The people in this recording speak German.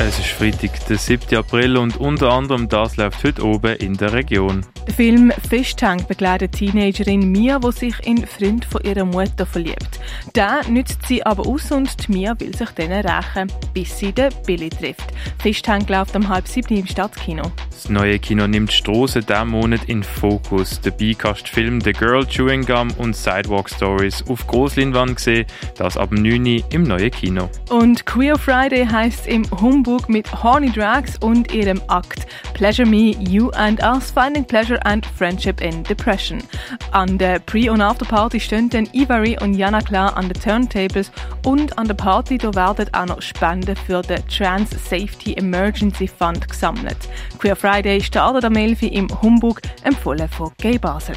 Es ist Freitag, der 7. April und unter anderem das läuft heute oben in der Region. Der Film Fish Tank begleitet Teenagerin Mia, die sich in Freund von ihrer Mutter verliebt. Der nützt sie aber aus und Mia will sich dann rächen, bis sie den Billy trifft. Fish Tank läuft um halb sieben im Stadtkino. Das neue Kino nimmt Strasse diesen Monat in Fokus. Dabei kannst du Film The Girl Chewing Gum und Sidewalk Stories auf Grossleinwand sehen, das ab 9 Uhr im neuen Kino. Und Queer Friday heißt im Humbug mit Horny Drags und ihrem Akt Pleasure Me, You and Us, Finding Pleasure and Friendship in Depression. An der Pre- und Afterparty stehen dann Ivari und Jana Klar an den Turntables und an der Party da werden auch noch Spenden für den Trans Safety Emergency Fund gesammelt. Queer Friday startet am 11 Uhr im Humbug, empfohlen von Gay Basel.